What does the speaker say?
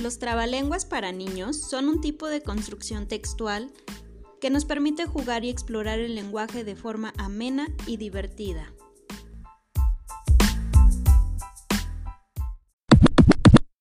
Los trabalenguas para niños son un tipo de construcción textual que nos permite jugar y explorar el lenguaje de forma amena y divertida.